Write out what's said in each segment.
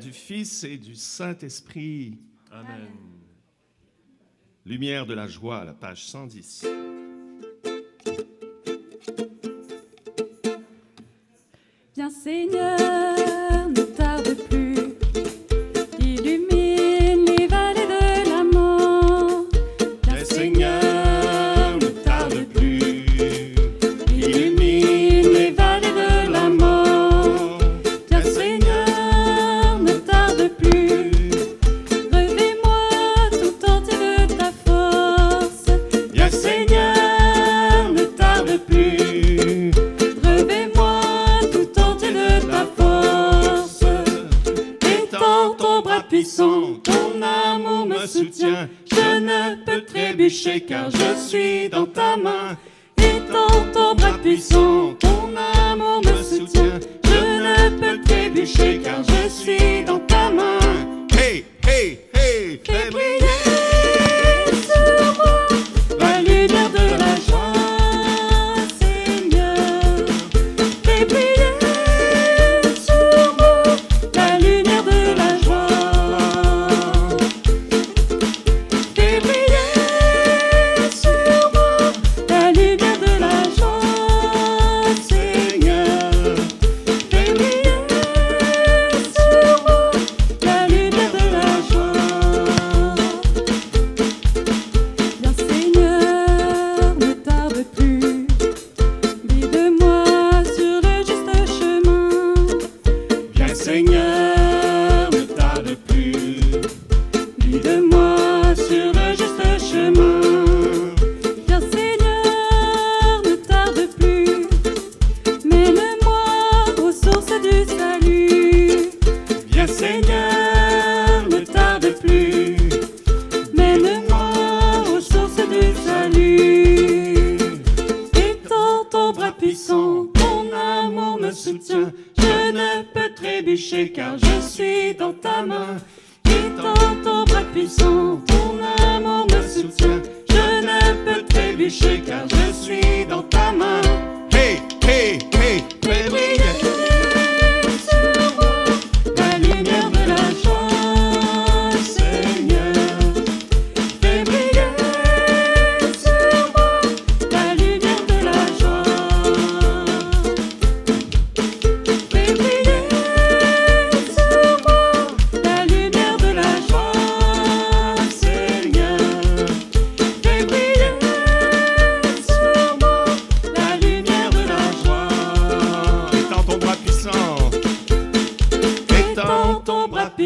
du Fils et du Saint-Esprit. Amen. Lumière de la joie, la page 110. car je suis dans ta main. Shake chacun.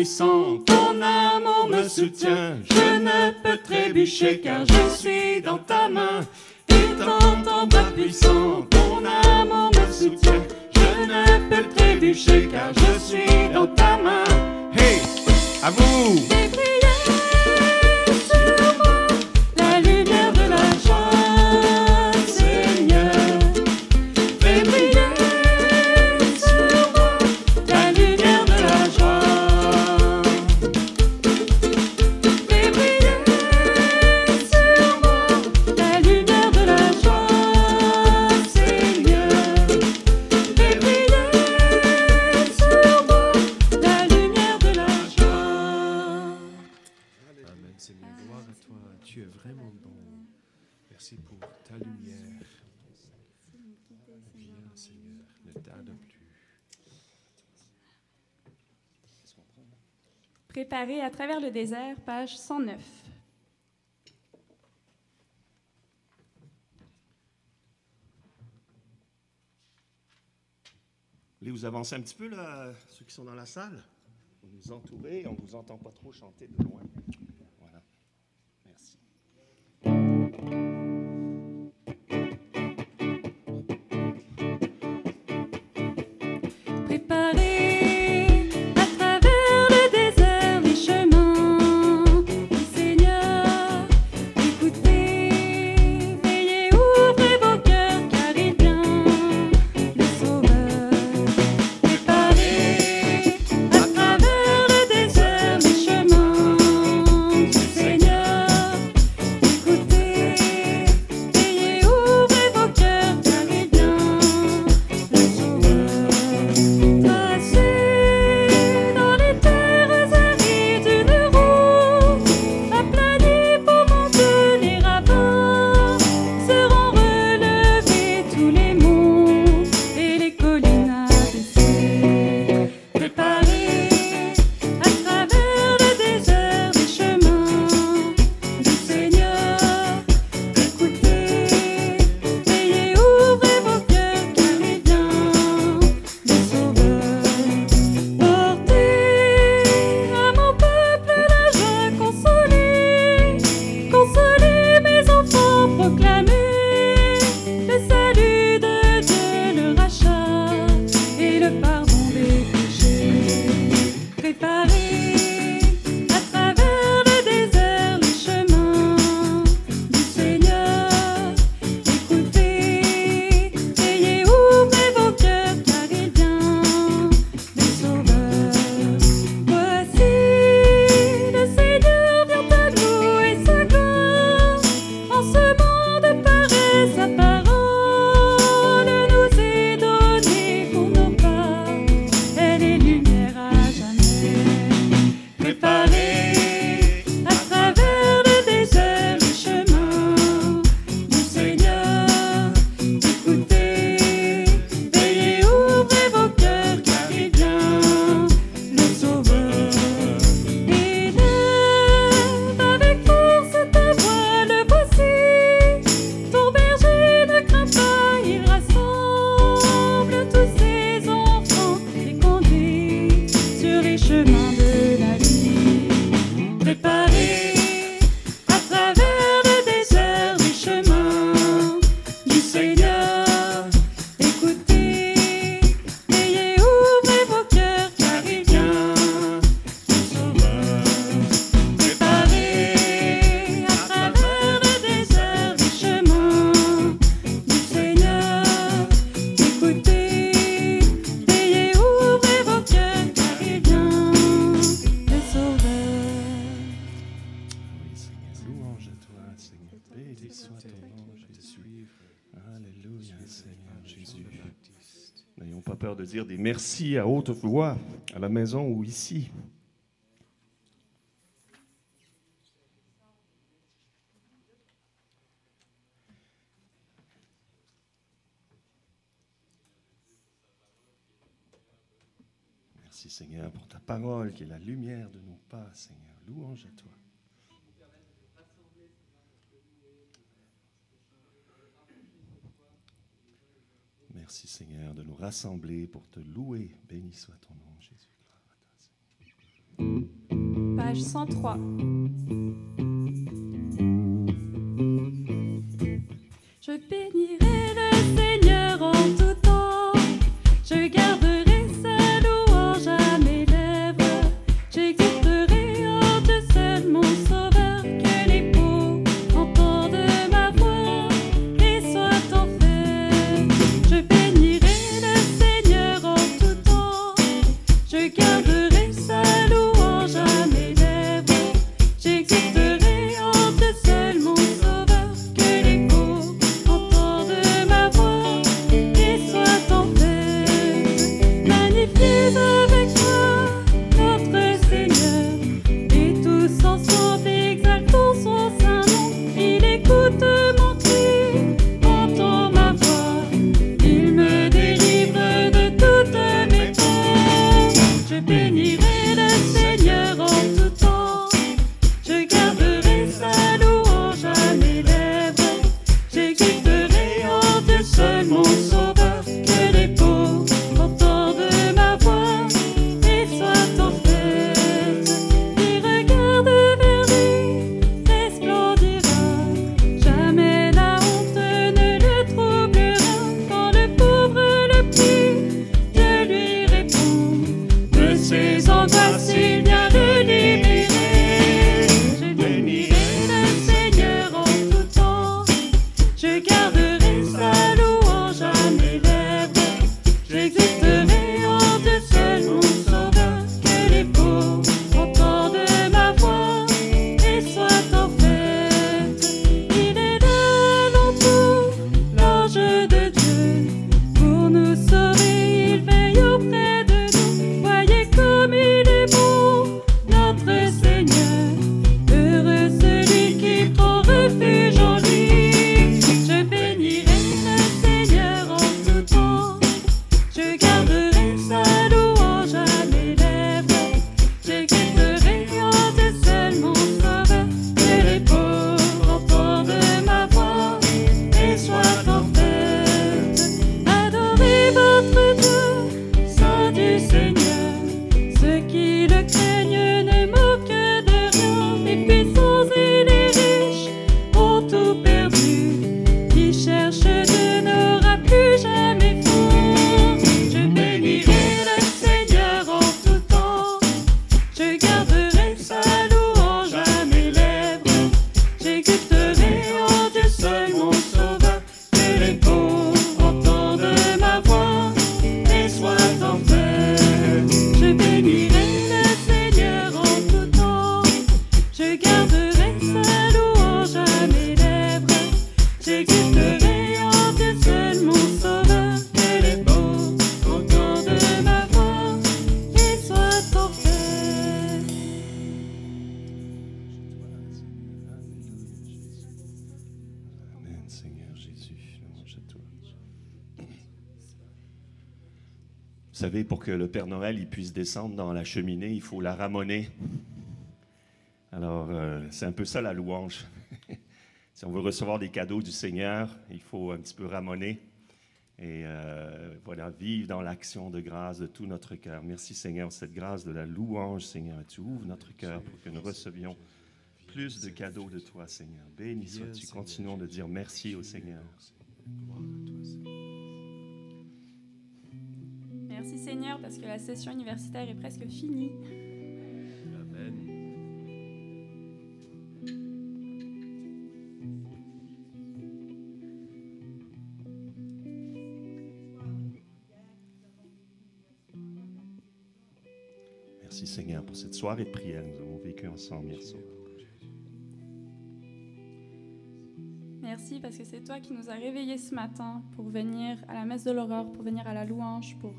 Ton amour me soutient, je ne peux trébucher car je suis dans ta main. Et dans ton bras puissant, ton amour me soutient, je ne peux trébucher car je suis dans ta main. Hey, à vous! séparés à travers le désert, page 109. Allez, vous avancez un petit peu, ceux qui sont dans la salle. Vous nous entourez, on ne vous entend pas trop chanter de loin. Merci à haute voix, à la maison ou ici. Merci Seigneur pour ta parole qui est la lumière de nos pas, Seigneur. Louange à toi. Merci Seigneur de nous rassembler pour te louer. Béni soit ton nom, Jésus. Page 103. Je bénirai le Seigneur en tout temps. Je garderai so, so savez, pour que le Père Noël il puisse descendre dans la cheminée, il faut la ramoner. Alors, euh, c'est un peu ça la louange. si on veut recevoir des cadeaux du Seigneur, il faut un petit peu ramoner. Et euh, voilà, vivre dans l'action de grâce de tout notre cœur. Merci Seigneur, cette grâce de la louange, Seigneur. Tu ouvres notre cœur pour que nous recevions plus de cadeaux de toi, Seigneur. Béni sois-tu. Continuons de dire merci au Seigneur. Merci Seigneur parce que la session universitaire est presque finie. Merci Seigneur pour cette soirée de prière nous avons vécu ensemble hier soir. Merci parce que c'est toi qui nous as réveillés ce matin pour venir à la messe de l'aurore, pour venir à la louange, pour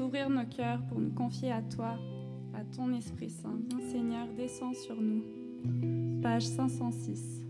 t'ouvrir nos cœurs, pour nous confier à toi, à ton Esprit Saint. Viens Seigneur, descends sur nous. Page 506.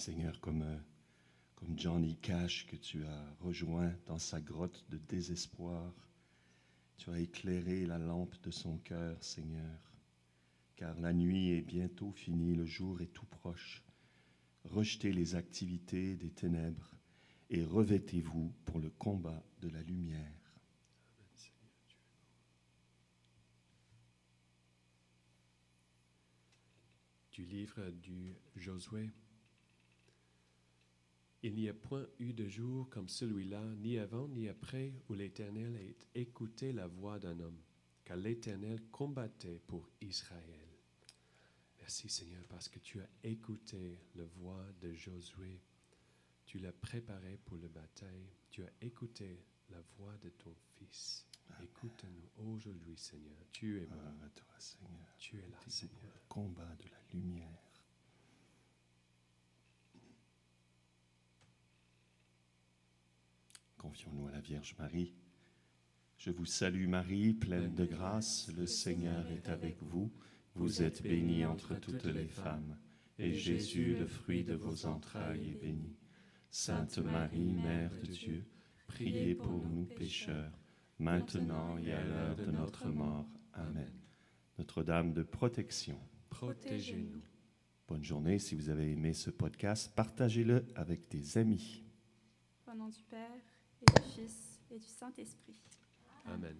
Seigneur, comme, euh, comme Johnny Cash que tu as rejoint dans sa grotte de désespoir. Tu as éclairé la lampe de son cœur, Seigneur, car la nuit est bientôt finie, le jour est tout proche. Rejetez les activités des ténèbres et revêtez-vous pour le combat de la lumière. Du livre du Josué. Il n'y a point eu de jour comme celui-là, ni avant ni après, où l'Éternel ait écouté la voix d'un homme, car l'Éternel combattait pour Israël. Merci Seigneur parce que tu as écouté la voix de Josué. Tu l'as préparé pour la bataille. Tu as écouté la voix de ton Fils. Écoute-nous aujourd'hui, Seigneur. Tu es bon. Toi, Seigneur. Tu es là, Seigneur. le combat de la lumière. Confions-nous à la Vierge Marie. Je vous salue Marie, pleine de grâce, le Seigneur est avec vous. Vous êtes bénie entre toutes les femmes, et Jésus, le fruit de vos entrailles, est béni. Sainte Marie, Mère de Dieu, priez pour nous pécheurs, maintenant et à l'heure de notre mort. Amen. Notre-Dame de protection. Protégez-nous. Bonne journée. Si vous avez aimé ce podcast, partagez-le avec des amis. Au nom du Père, et du Fils, et du Saint-Esprit. Amen.